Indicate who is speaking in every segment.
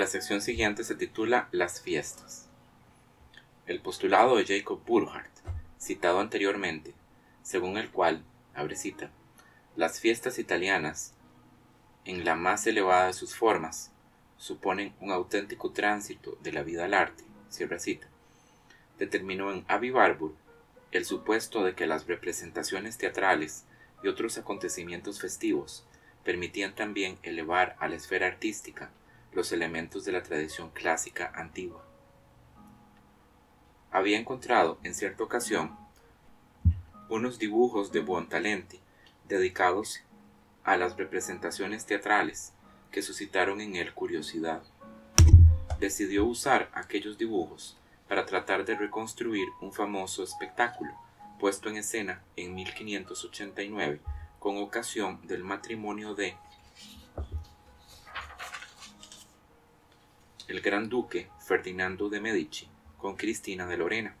Speaker 1: La sección siguiente se titula Las fiestas. El postulado de Jacob Burckhardt, citado anteriormente, según el cual, abre cita, las fiestas italianas, en la más elevada de sus formas, suponen un auténtico tránsito de la vida al arte, cierra cita, determinó en Abbey Barbour el supuesto de que las representaciones teatrales y otros acontecimientos festivos permitían también elevar a la esfera artística los elementos de la tradición clásica antigua. Había encontrado en cierta ocasión unos dibujos de Buontalenti dedicados a las representaciones teatrales que suscitaron en él curiosidad. Decidió usar aquellos dibujos para tratar de reconstruir un famoso espectáculo puesto en escena en 1589 con ocasión del matrimonio de el gran duque Ferdinando de Medici con Cristina de Lorena.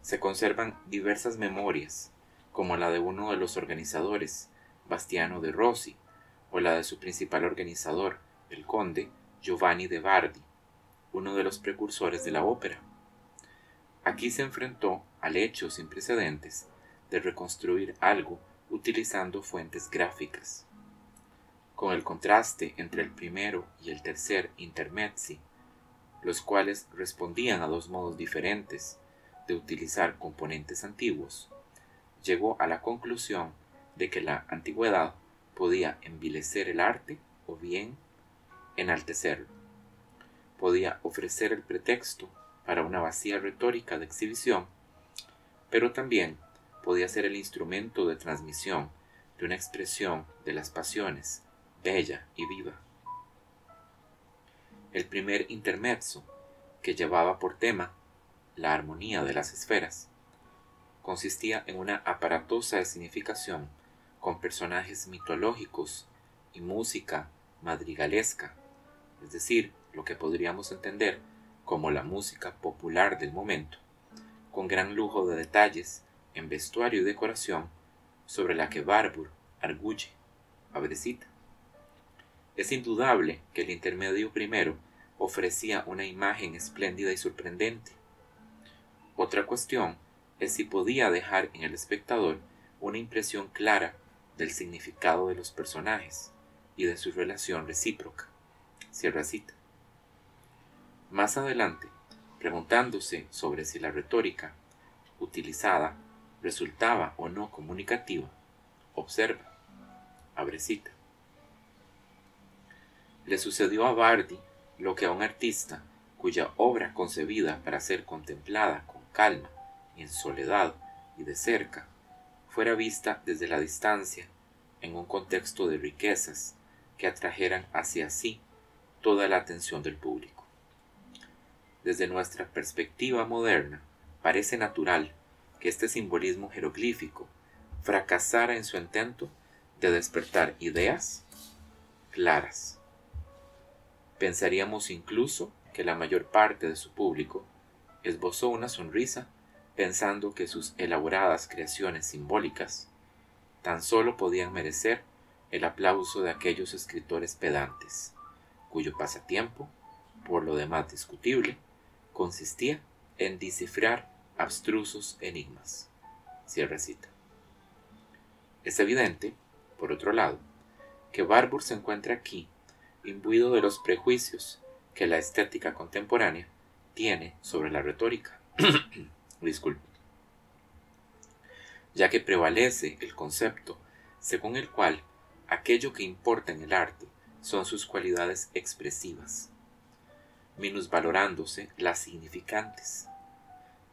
Speaker 1: Se conservan diversas memorias, como la de uno de los organizadores, Bastiano de Rossi, o la de su principal organizador, el conde Giovanni de Bardi, uno de los precursores de la ópera. Aquí se enfrentó al hecho sin precedentes de reconstruir algo utilizando fuentes gráficas con el contraste entre el primero y el tercer intermezzi, los cuales respondían a dos modos diferentes de utilizar componentes antiguos, llegó a la conclusión de que la antigüedad podía envilecer el arte o bien enaltecerlo. Podía ofrecer el pretexto para una vacía retórica de exhibición, pero también podía ser el instrumento de transmisión de una expresión de las pasiones bella y viva. El primer intermezzo, que llevaba por tema la armonía de las esferas, consistía en una aparatosa de significación con personajes mitológicos y música madrigalesca, es decir, lo que podríamos entender como la música popular del momento, con gran lujo de detalles en vestuario y decoración sobre la que Barbour arguye, abrecita. Es indudable que el intermedio primero ofrecía una imagen espléndida y sorprendente. Otra cuestión es si podía dejar en el espectador una impresión clara del significado de los personajes y de su relación recíproca. Cierra cita. Más adelante, preguntándose sobre si la retórica utilizada resultaba o no comunicativa, observa, abre cita. Le sucedió a Bardi lo que a un artista cuya obra concebida para ser contemplada con calma en soledad y de cerca fuera vista desde la distancia en un contexto de riquezas que atrajeran hacia sí toda la atención del público. Desde nuestra perspectiva moderna, parece natural que este simbolismo jeroglífico fracasara en su intento de despertar ideas claras Pensaríamos incluso que la mayor parte de su público esbozó una sonrisa pensando que sus elaboradas creaciones simbólicas tan solo podían merecer el aplauso de aquellos escritores pedantes, cuyo pasatiempo, por lo demás discutible, consistía en descifrar abstrusos enigmas. Cierra cita. Es evidente, por otro lado, que Barbour se encuentra aquí imbuido de los prejuicios que la estética contemporánea tiene sobre la retórica. Disculpe. Ya que prevalece el concepto según el cual aquello que importa en el arte son sus cualidades expresivas, minusvalorándose las significantes,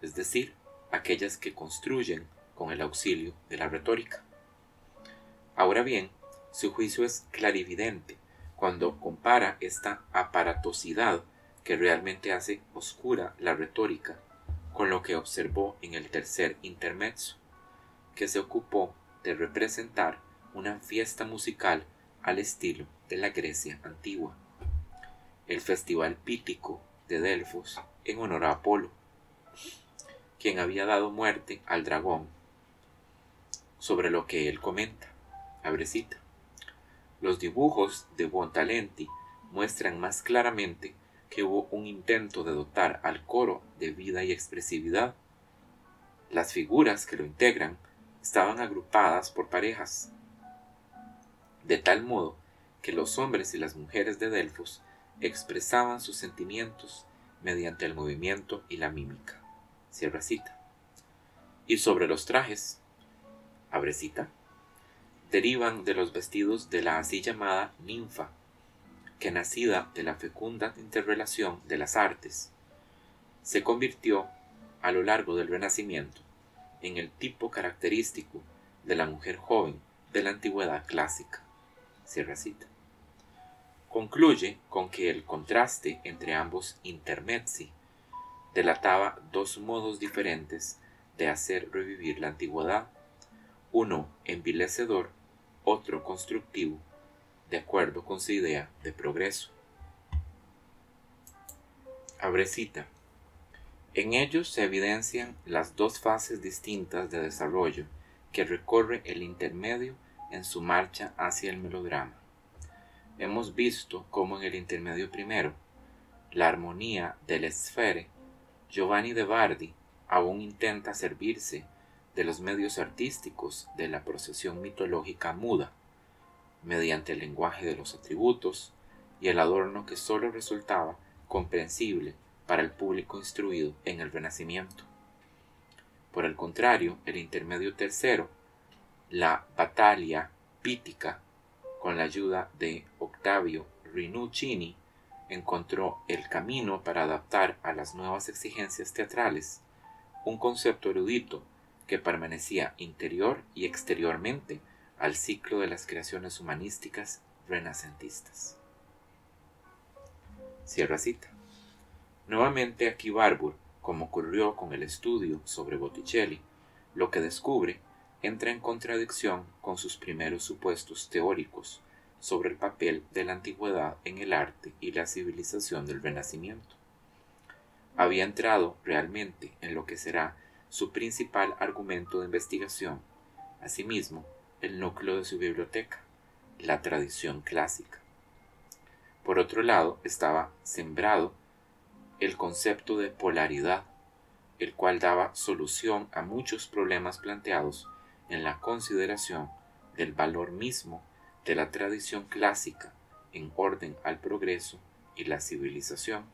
Speaker 1: es decir, aquellas que construyen con el auxilio de la retórica. Ahora bien, su juicio es clarividente cuando compara esta aparatosidad que realmente hace oscura la retórica con lo que observó en el tercer intermezzo, que se ocupó de representar una fiesta musical al estilo de la Grecia antigua, el festival pítico de Delfos en honor a Apolo, quien había dado muerte al dragón, sobre lo que él comenta, abrecita. Los dibujos de Buontalenti muestran más claramente que hubo un intento de dotar al coro de vida y expresividad. Las figuras que lo integran estaban agrupadas por parejas, de tal modo que los hombres y las mujeres de Delfos expresaban sus sentimientos mediante el movimiento y la mímica. Cierra cita. Y sobre los trajes, abre cita, derivan de los vestidos de la así llamada ninfa, que nacida de la fecunda interrelación de las artes, se convirtió a lo largo del Renacimiento en el tipo característico de la mujer joven de la antigüedad clásica. Concluye con que el contraste entre ambos intermezzi delataba dos modos diferentes de hacer revivir la antigüedad, uno envilecedor, otro constructivo de acuerdo con su idea de progreso. Abre cita. En ellos se evidencian las dos fases distintas de desarrollo que recorre el intermedio en su marcha hacia el melodrama. Hemos visto cómo en el intermedio primero, la armonía del esfere, Giovanni de Bardi aún intenta servirse de los medios artísticos de la procesión mitológica muda, mediante el lenguaje de los atributos y el adorno que sólo resultaba comprensible para el público instruido en el Renacimiento. Por el contrario, el intermedio tercero, la batalla pítica, con la ayuda de Octavio Rinuccini, encontró el camino para adaptar a las nuevas exigencias teatrales un concepto erudito que permanecía interior y exteriormente al ciclo de las creaciones humanísticas renacentistas. Cierra cita. Nuevamente aquí Barbour, como ocurrió con el estudio sobre Botticelli, lo que descubre entra en contradicción con sus primeros supuestos teóricos sobre el papel de la antigüedad en el arte y la civilización del Renacimiento. Había entrado realmente en lo que será su principal argumento de investigación. Asimismo, el núcleo de su biblioteca, la tradición clásica. Por otro lado, estaba sembrado el concepto de polaridad, el cual daba solución a muchos problemas planteados en la consideración del valor mismo de la tradición clásica en orden al progreso y la civilización,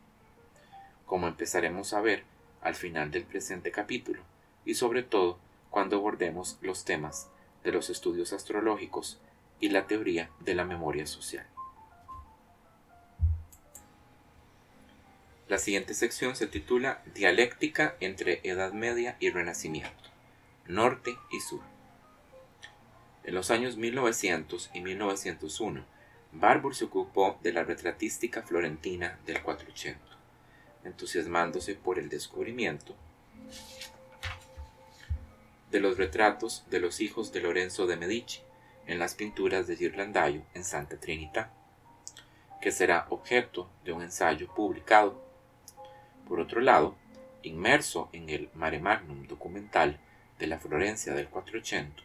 Speaker 1: como empezaremos a ver al final del presente capítulo, y sobre todo cuando abordemos los temas de los estudios astrológicos y la teoría de la memoria social. La siguiente sección se titula Dialéctica entre Edad Media y Renacimiento, Norte y Sur. En los años 1900 y 1901, Barbour se ocupó de la retratística florentina del 480, entusiasmándose por el descubrimiento de los retratos de los hijos de Lorenzo de Medici en las pinturas de Ghirlandaio en Santa Trinidad, que será objeto de un ensayo publicado. Por otro lado, inmerso en el mare magnum documental de la Florencia del 480,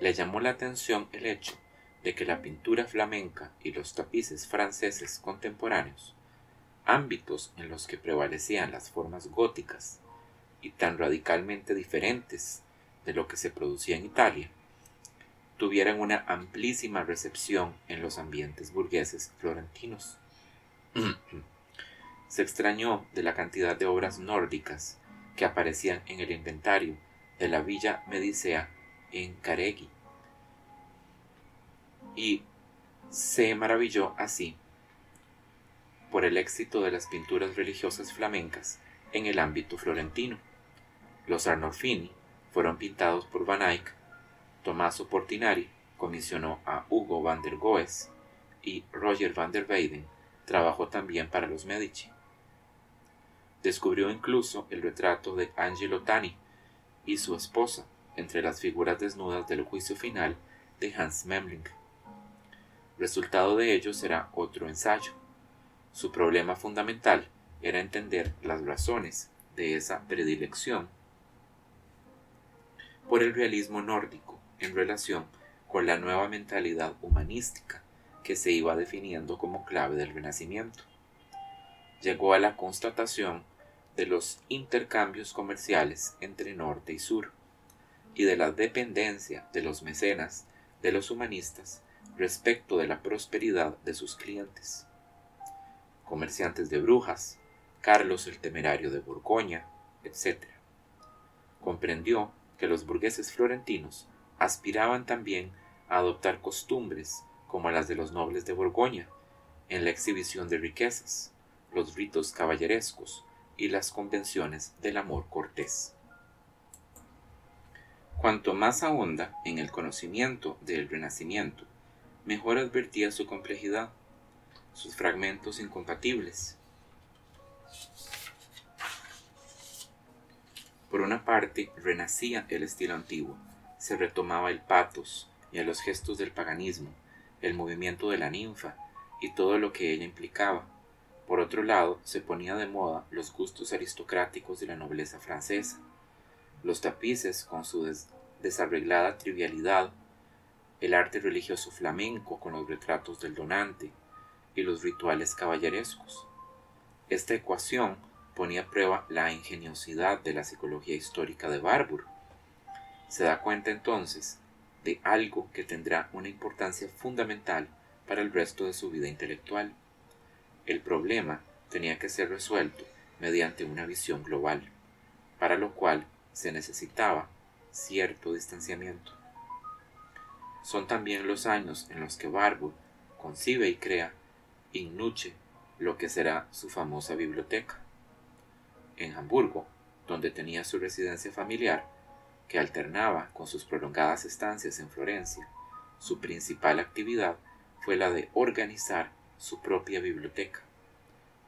Speaker 1: le llamó la atención el hecho de que la pintura flamenca y los tapices franceses contemporáneos, ámbitos en los que prevalecían las formas góticas y tan radicalmente diferentes de lo que se producía en Italia, tuvieran una amplísima recepción en los ambientes burgueses florentinos. se extrañó de la cantidad de obras nórdicas que aparecían en el inventario de la villa Medicea en Caregui y se maravilló así por el éxito de las pinturas religiosas flamencas en el ámbito florentino. Los Arnolfini fueron pintados por Van Eyck, Tommaso Portinari comisionó a Hugo van der Goes y Roger van der Weyden trabajó también para los Medici. Descubrió incluso el retrato de Angelo Tani y su esposa entre las figuras desnudas del juicio final de Hans Memling. Resultado de ello será otro ensayo. Su problema fundamental era entender las razones de esa predilección por el realismo nórdico en relación con la nueva mentalidad humanística que se iba definiendo como clave del Renacimiento. Llegó a la constatación de los intercambios comerciales entre norte y sur y de la dependencia de los mecenas, de los humanistas, respecto de la prosperidad de sus clientes. Comerciantes de brujas, Carlos el Temerario de Borgoña, etc. Comprendió que los burgueses florentinos aspiraban también a adoptar costumbres como las de los nobles de Borgoña, en la exhibición de riquezas, los ritos caballerescos y las convenciones del amor cortés. Cuanto más ahonda en el conocimiento del Renacimiento, mejor advertía su complejidad, sus fragmentos incompatibles. Por una parte, renacía el estilo antiguo, se retomaba el patos y a los gestos del paganismo, el movimiento de la ninfa y todo lo que ella implicaba. Por otro lado, se ponía de moda los gustos aristocráticos de la nobleza francesa, los tapices con su desarreglada trivialidad, el arte religioso flamenco con los retratos del donante y los rituales caballerescos. Esta ecuación ponía a prueba la ingeniosidad de la psicología histórica de Barbour. Se da cuenta entonces de algo que tendrá una importancia fundamental para el resto de su vida intelectual. El problema tenía que ser resuelto mediante una visión global, para lo cual se necesitaba cierto distanciamiento. Son también los años en los que Barbour concibe y crea in nuce lo que será su famosa biblioteca. En Hamburgo, donde tenía su residencia familiar, que alternaba con sus prolongadas estancias en Florencia, su principal actividad fue la de organizar su propia biblioteca,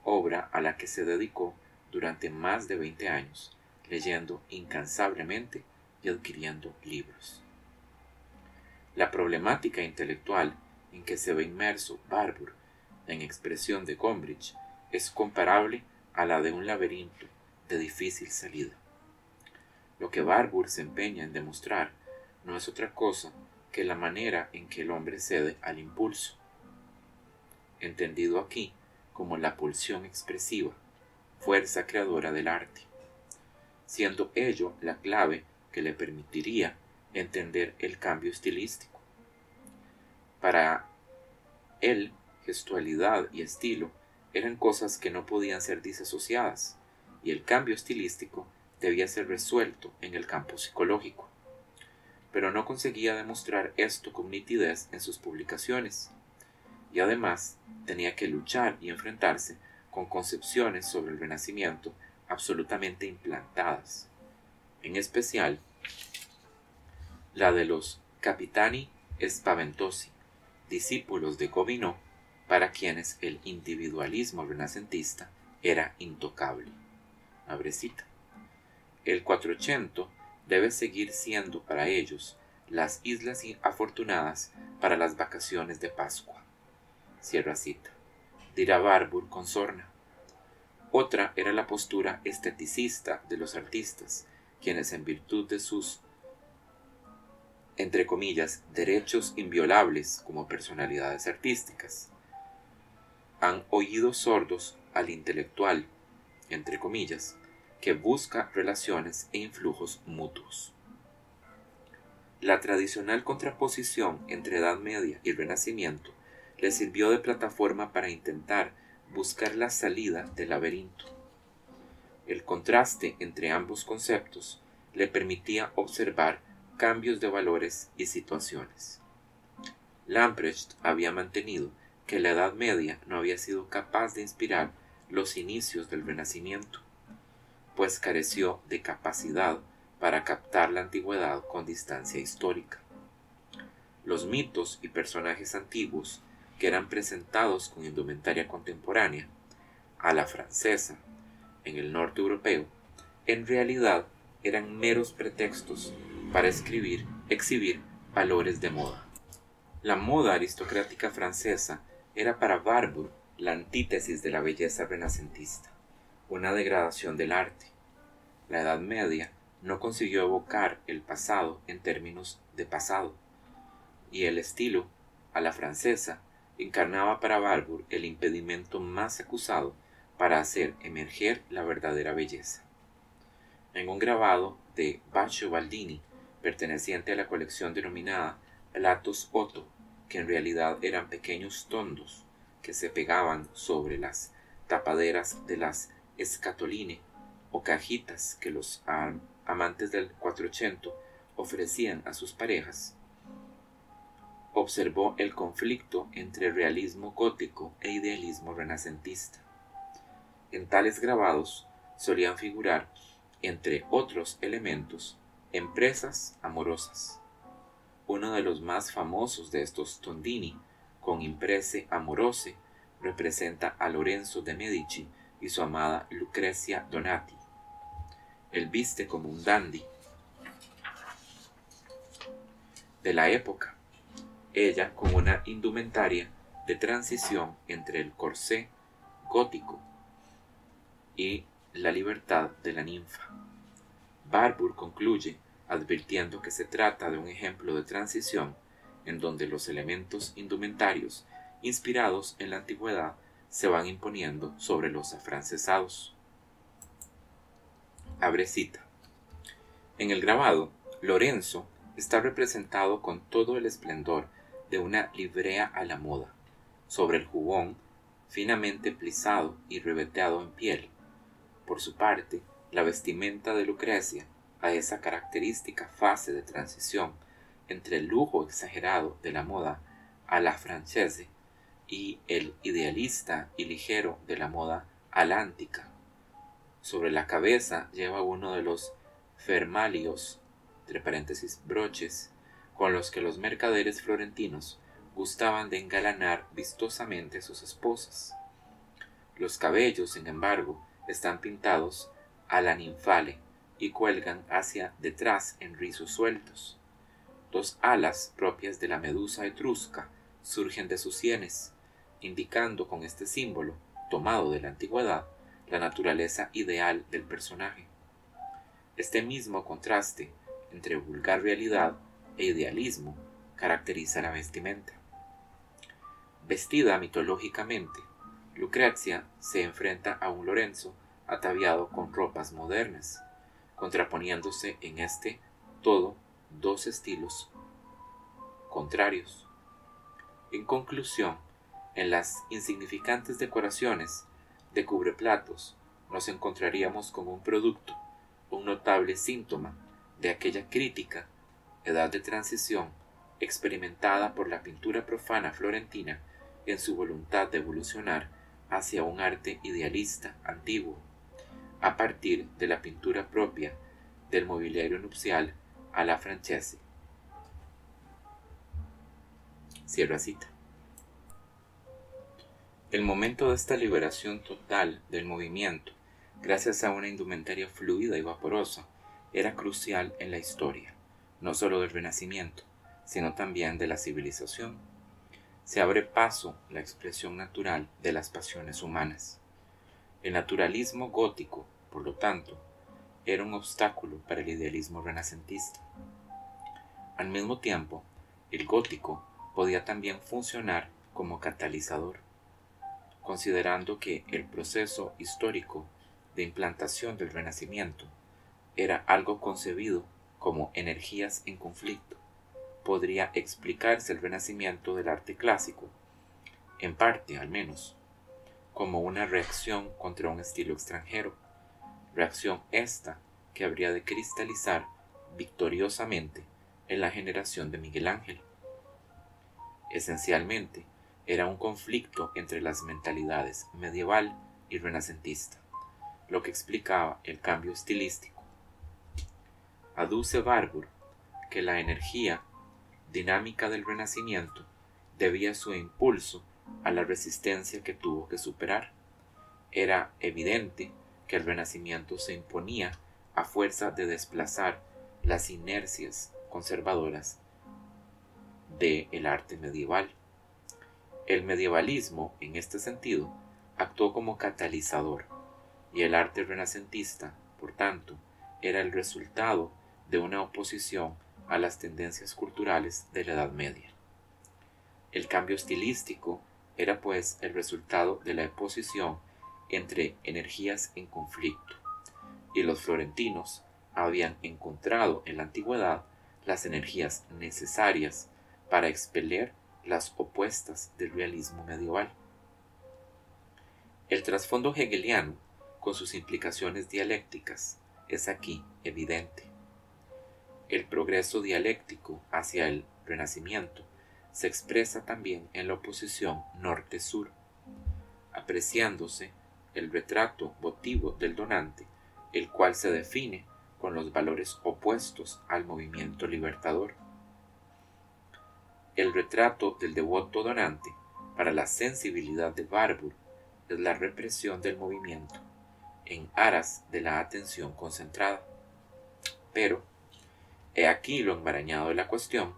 Speaker 1: obra a la que se dedicó durante más de 20 años, leyendo incansablemente y adquiriendo libros. La problemática intelectual en que se ve inmerso en expresión de Gombrich es comparable a la de un laberinto de difícil salida. Lo que Barbour se empeña en demostrar no es otra cosa que la manera en que el hombre cede al impulso, entendido aquí como la pulsión expresiva, fuerza creadora del arte, siendo ello la clave que le permitiría entender el cambio estilístico. Para él, gestualidad y estilo eran cosas que no podían ser disasociadas, y el cambio estilístico debía ser resuelto en el campo psicológico. Pero no conseguía demostrar esto con nitidez en sus publicaciones, y además tenía que luchar y enfrentarse con concepciones sobre el Renacimiento absolutamente implantadas en especial la de los Capitani Spaventosi, discípulos de Gobineau, para quienes el individualismo renacentista era intocable. Abrecita. El 480 debe seguir siendo para ellos las islas afortunadas para las vacaciones de Pascua. Cierra cita. Dirá Barbour con sorna. Otra era la postura esteticista de los artistas, quienes en virtud de sus, entre comillas, derechos inviolables como personalidades artísticas, han oído sordos al intelectual, entre comillas, que busca relaciones e influjos mutuos. La tradicional contraposición entre Edad Media y Renacimiento le sirvió de plataforma para intentar buscar la salida del laberinto el contraste entre ambos conceptos le permitía observar cambios de valores y situaciones. Lamprecht había mantenido que la Edad Media no había sido capaz de inspirar los inicios del Renacimiento, pues careció de capacidad para captar la antigüedad con distancia histórica. Los mitos y personajes antiguos que eran presentados con indumentaria contemporánea, a la francesa, en el norte europeo, en realidad eran meros pretextos para escribir, exhibir valores de moda. La moda aristocrática francesa era para Barbour la antítesis de la belleza renacentista, una degradación del arte. La Edad Media no consiguió evocar el pasado en términos de pasado, y el estilo, a la francesa, encarnaba para Barbour el impedimento más acusado para hacer emerger la verdadera belleza. En un grabado de Baccio Baldini, perteneciente a la colección denominada Platos Otto, que en realidad eran pequeños tondos que se pegaban sobre las tapaderas de las escatoline o cajitas que los amantes del 480 ofrecían a sus parejas, observó el conflicto entre realismo gótico e idealismo renacentista. En tales grabados solían figurar, entre otros elementos, empresas amorosas. Uno de los más famosos de estos tondini, con imprese amorose, representa a Lorenzo de Medici y su amada Lucrecia Donati. Él viste como un dandy de la época, ella con una indumentaria de transición entre el corsé gótico y la libertad de la ninfa. Barbour concluye advirtiendo que se trata de un ejemplo de transición en donde los elementos indumentarios inspirados en la antigüedad se van imponiendo sobre los afrancesados. Abre cita. En el grabado, Lorenzo está representado con todo el esplendor de una librea a la moda, sobre el jubón finamente plisado y ribeteado en piel. Por su parte, la vestimenta de Lucrecia, a esa característica fase de transición entre el lujo exagerado de la moda a la francese y el idealista y ligero de la moda alántica. Sobre la cabeza lleva uno de los fermalios, entre paréntesis, broches, con los que los mercaderes florentinos gustaban de engalanar vistosamente a sus esposas. Los cabellos, sin embargo, están pintados a la ninfale y cuelgan hacia detrás en rizos sueltos. Dos alas propias de la medusa etrusca surgen de sus sienes, indicando con este símbolo, tomado de la antigüedad, la naturaleza ideal del personaje. Este mismo contraste entre vulgar realidad e idealismo caracteriza la vestimenta. Vestida mitológicamente, Lucrecia se enfrenta a un Lorenzo ataviado con ropas modernas, contraponiéndose en este todo dos estilos contrarios. En conclusión, en las insignificantes decoraciones de cubreplatos nos encontraríamos con un producto, un notable síntoma de aquella crítica edad de transición experimentada por la pintura profana florentina en su voluntad de evolucionar hacia un arte idealista antiguo, a partir de la pintura propia del mobiliario nupcial a la francese. Cierra cita. El momento de esta liberación total del movimiento, gracias a una indumentaria fluida y vaporosa, era crucial en la historia no solo del Renacimiento, sino también de la civilización. Se abre paso la expresión natural de las pasiones humanas. El naturalismo gótico, por lo tanto, era un obstáculo para el idealismo renacentista. Al mismo tiempo, el gótico podía también funcionar como catalizador, considerando que el proceso histórico de implantación del Renacimiento era algo concebido como energías en conflicto, podría explicarse el renacimiento del arte clásico, en parte al menos, como una reacción contra un estilo extranjero, reacción esta que habría de cristalizar victoriosamente en la generación de Miguel Ángel. Esencialmente, era un conflicto entre las mentalidades medieval y renacentista, lo que explicaba el cambio estilístico aduce Barbour que la energía dinámica del Renacimiento debía su impulso a la resistencia que tuvo que superar. Era evidente que el Renacimiento se imponía a fuerza de desplazar las inercias conservadoras del el arte medieval. El medievalismo, en este sentido, actuó como catalizador y el arte renacentista, por tanto, era el resultado de una oposición a las tendencias culturales de la Edad Media. El cambio estilístico era pues el resultado de la oposición entre energías en conflicto, y los florentinos habían encontrado en la antigüedad las energías necesarias para expeler las opuestas del realismo medieval. El trasfondo hegeliano, con sus implicaciones dialécticas, es aquí evidente. El progreso dialéctico hacia el renacimiento se expresa también en la oposición norte-sur, apreciándose el retrato votivo del donante, el cual se define con los valores opuestos al movimiento libertador. El retrato del devoto donante para la sensibilidad de Barbour es la represión del movimiento en aras de la atención concentrada. Pero, he aquí lo enmarañado de la cuestión,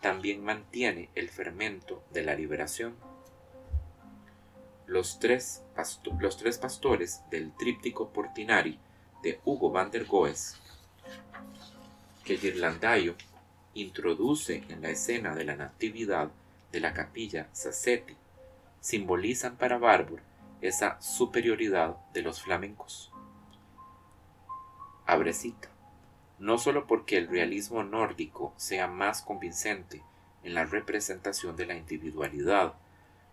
Speaker 1: también mantiene el fermento de la liberación. Los tres, los tres pastores del tríptico Portinari de Hugo van der Goes, que Ghirlandaio introduce en la escena de la Natividad de la capilla Sassetti, simbolizan para Barbour esa superioridad de los flamencos. Abrecita. No solo porque el realismo nórdico sea más convincente en la representación de la individualidad,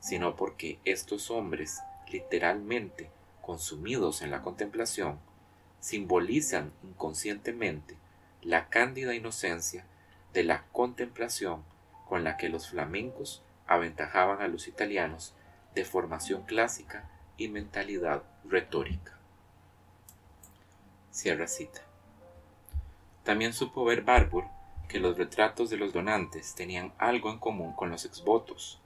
Speaker 1: sino porque estos hombres, literalmente consumidos en la contemplación, simbolizan inconscientemente la cándida inocencia de la contemplación con la que los flamencos aventajaban a los italianos de formación clásica y mentalidad retórica. Cierra cita. También supo ver Barbour que los retratos de los donantes tenían algo en común con los exvotos,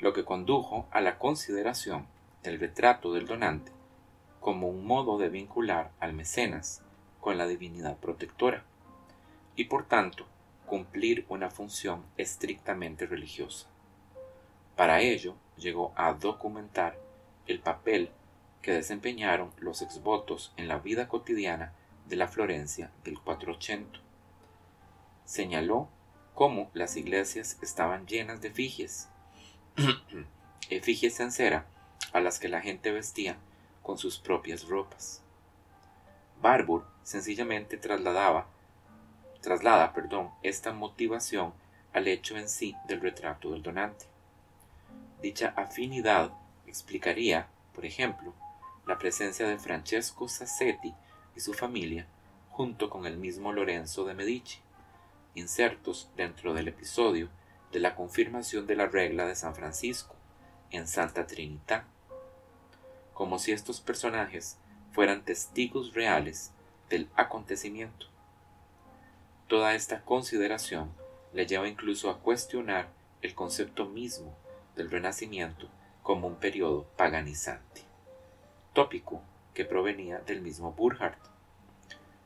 Speaker 1: lo que condujo a la consideración del retrato del donante como un modo de vincular al mecenas con la divinidad protectora y por tanto cumplir una función estrictamente religiosa. Para ello llegó a documentar el papel que desempeñaron los exvotos en la vida cotidiana de la Florencia del 480. Señaló cómo las iglesias estaban llenas de efigies, efigies en cera a las que la gente vestía con sus propias ropas. Barbour sencillamente trasladaba, traslada perdón, esta motivación al hecho en sí del retrato del donante. Dicha afinidad explicaría, por ejemplo, la presencia de Francesco Sassetti su familia junto con el mismo Lorenzo de Medici, insertos dentro del episodio de la confirmación de la regla de San Francisco en Santa Trinidad, como si estos personajes fueran testigos reales del acontecimiento. Toda esta consideración le lleva incluso a cuestionar el concepto mismo del Renacimiento como un periodo paganizante, tópico que provenía del mismo Burckhardt.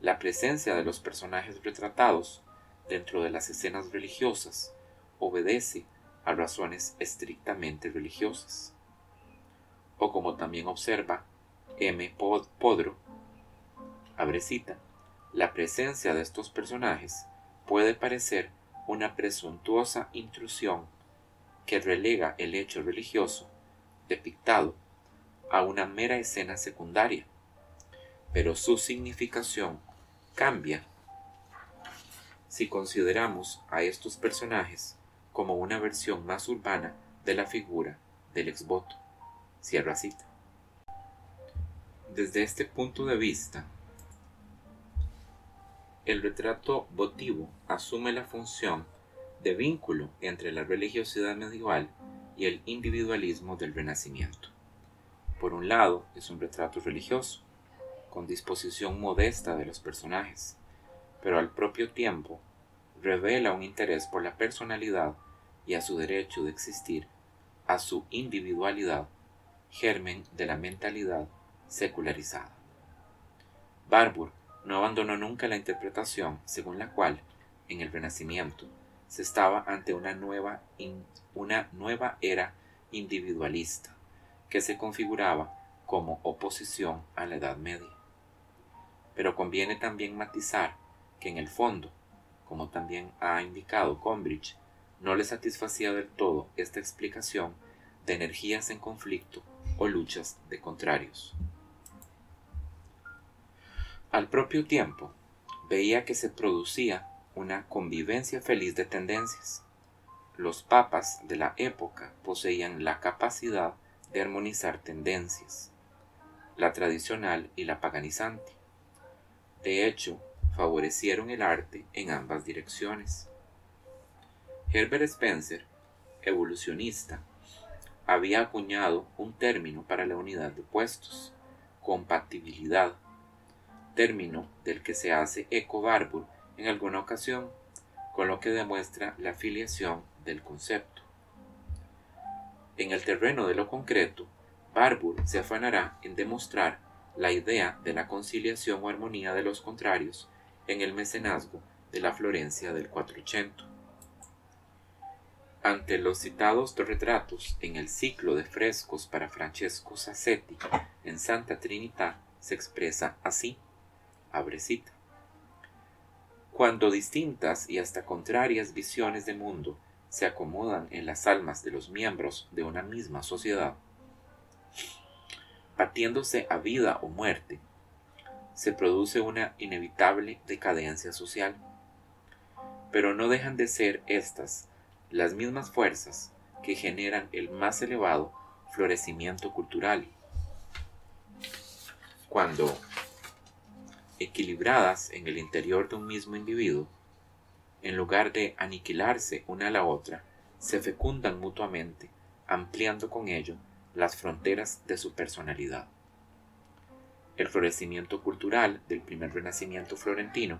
Speaker 1: La presencia de los personajes retratados dentro de las escenas religiosas obedece a razones estrictamente religiosas. O como también observa M. Podro, abrecita, la presencia de estos personajes puede parecer una presuntuosa intrusión que relega el hecho religioso depictado a una mera escena secundaria, pero su significación cambia si consideramos a estos personajes como una versión más urbana de la figura del exvoto. Cierra cita. Desde este punto de vista, el retrato votivo asume la función de vínculo entre la religiosidad medieval y el individualismo del Renacimiento. Por un lado, es un retrato religioso, con disposición modesta de los personajes, pero al propio tiempo revela un interés por la personalidad y a su derecho de existir, a su individualidad, germen de la mentalidad secularizada. Barbour no abandonó nunca la interpretación según la cual, en el Renacimiento, se estaba ante una nueva, una nueva era individualista que se configuraba como oposición a la Edad Media. Pero conviene también matizar que en el fondo, como también ha indicado Combridge, no le satisfacía del todo esta explicación de energías en conflicto o luchas de contrarios. Al propio tiempo, veía que se producía una convivencia feliz de tendencias. Los papas de la época poseían la capacidad de armonizar tendencias, la tradicional y la paganizante. De hecho, favorecieron el arte en ambas direcciones. Herbert Spencer, evolucionista, había acuñado un término para la unidad de puestos, compatibilidad, término del que se hace eco Barbour en alguna ocasión, con lo que demuestra la afiliación del concepto. En el terreno de lo concreto, Barbour se afanará en demostrar la idea de la conciliación o armonía de los contrarios en el mecenazgo de la Florencia del 480. Ante los citados retratos en el ciclo de frescos para Francesco Sassetti en Santa Trinidad se expresa así, abrecita. Cuando distintas y hasta contrarias visiones de mundo se acomodan en las almas de los miembros de una misma sociedad, batiéndose a vida o muerte, se produce una inevitable decadencia social. Pero no dejan de ser estas las mismas fuerzas que generan el más elevado florecimiento cultural. Cuando, equilibradas en el interior de un mismo individuo, en lugar de aniquilarse una a la otra, se fecundan mutuamente, ampliando con ello las fronteras de su personalidad. El florecimiento cultural del primer renacimiento florentino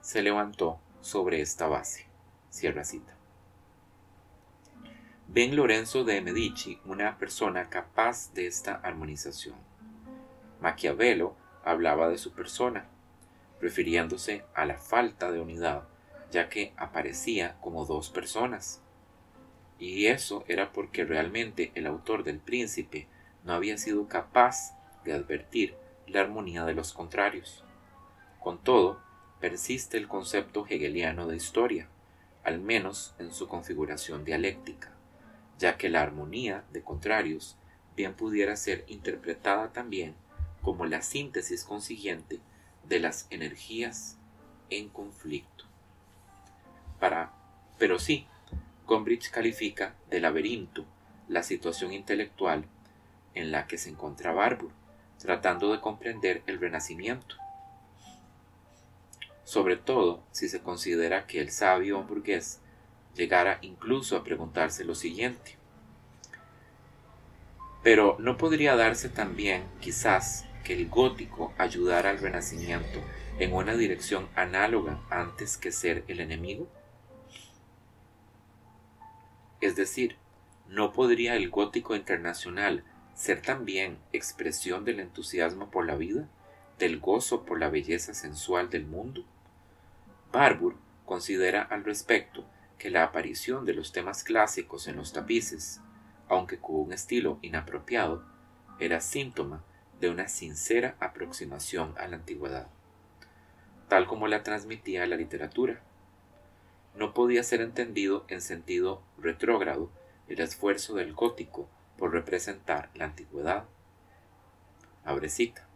Speaker 1: se levantó sobre esta base. Cierra cita. Ven Lorenzo de Medici una persona capaz de esta armonización. Maquiavelo hablaba de su persona, refiriéndose a la falta de unidad, ya que aparecía como dos personas. Y eso era porque realmente el autor del príncipe no había sido capaz de advertir la armonía de los contrarios. Con todo, persiste el concepto hegeliano de historia, al menos en su configuración dialéctica, ya que la armonía de contrarios bien pudiera ser interpretada también como la síntesis consiguiente de las energías en conflicto. Para, pero sí, Gombrich califica de laberinto la situación intelectual en la que se encontraba Barbour tratando de comprender el renacimiento. Sobre todo si se considera que el sabio hamburgués llegara incluso a preguntarse lo siguiente. Pero ¿no podría darse también, quizás, que el gótico ayudara al renacimiento en una dirección análoga antes que ser el enemigo? Es decir, ¿no podría el gótico internacional ser también expresión del entusiasmo por la vida, del gozo por la belleza sensual del mundo. Barbour considera al respecto que la aparición de los temas clásicos en los tapices, aunque con un estilo inapropiado, era síntoma de una sincera aproximación a la antigüedad, tal como la transmitía la literatura. No podía ser entendido en sentido retrógrado el esfuerzo del gótico por representar la antigüedad. Abrecita.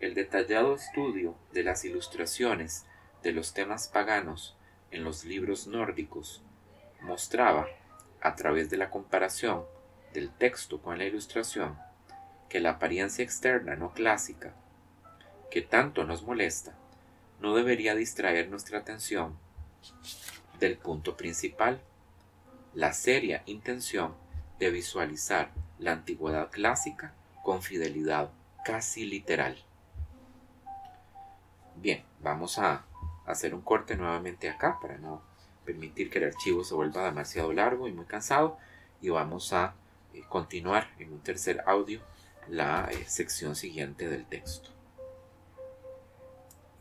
Speaker 1: El detallado estudio de las ilustraciones de los temas paganos en los libros nórdicos mostraba, a través de la comparación del texto con la ilustración, que la apariencia externa no clásica, que tanto nos molesta, no debería distraer nuestra atención del punto principal, la seria intención de visualizar la antigüedad clásica con fidelidad casi literal. Bien, vamos a hacer un corte nuevamente acá para no permitir que el archivo se vuelva demasiado largo y muy cansado y vamos a eh, continuar en un tercer audio la eh, sección siguiente del texto.